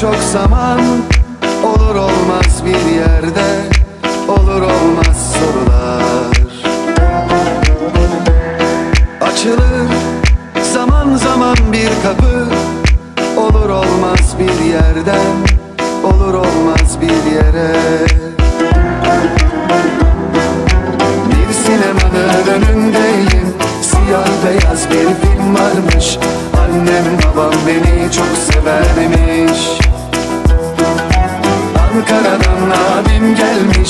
çok zaman Olur olmaz bir yerde Olur olmaz sorular. Açılır zaman zaman bir kapı Olur olmaz bir yerden Olur olmaz bir yere. Bir sinemanın önündeyim Siyah beyaz bir film varmış babam beni çok severmiş Ankara'dan abim gelmiş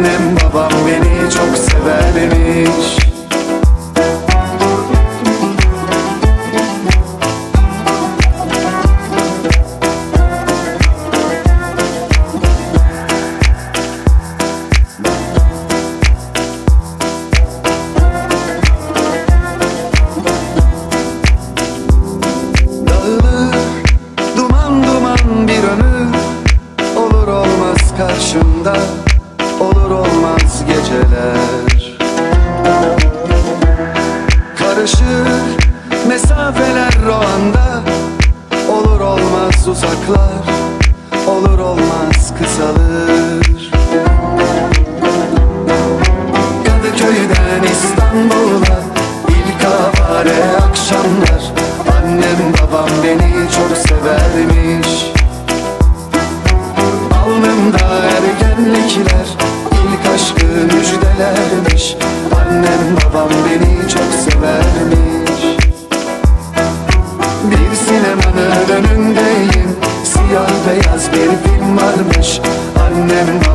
Annem babam beni mesafeler o anda. Olur olmaz uzaklar. Olur olmaz kısalır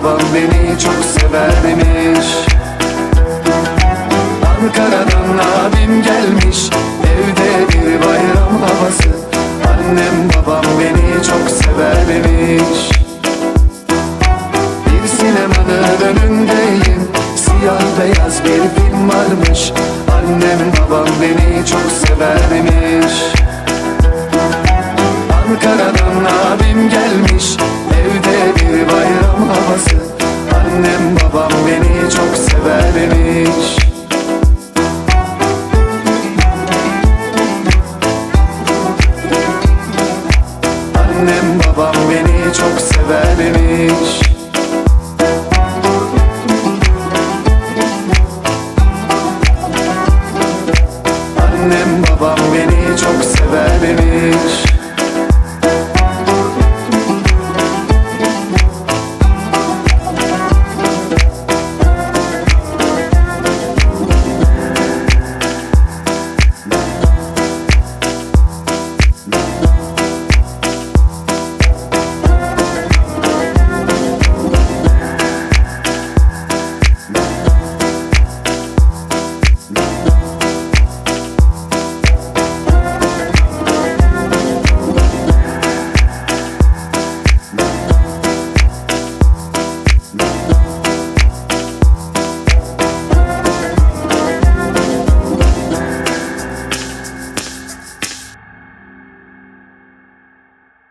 babam beni çok severmiş Ankara'dan abim gelmiş Evde bir bayram havası. Annem babam beni çok severmiş Bir sinemanın önündeyim Siyah beyaz bir film varmış. Annem babam beni çok severmiş Ankara'dan babam beni çok severmiş Annem babam beni çok severmiş Annem babam beni çok severmiş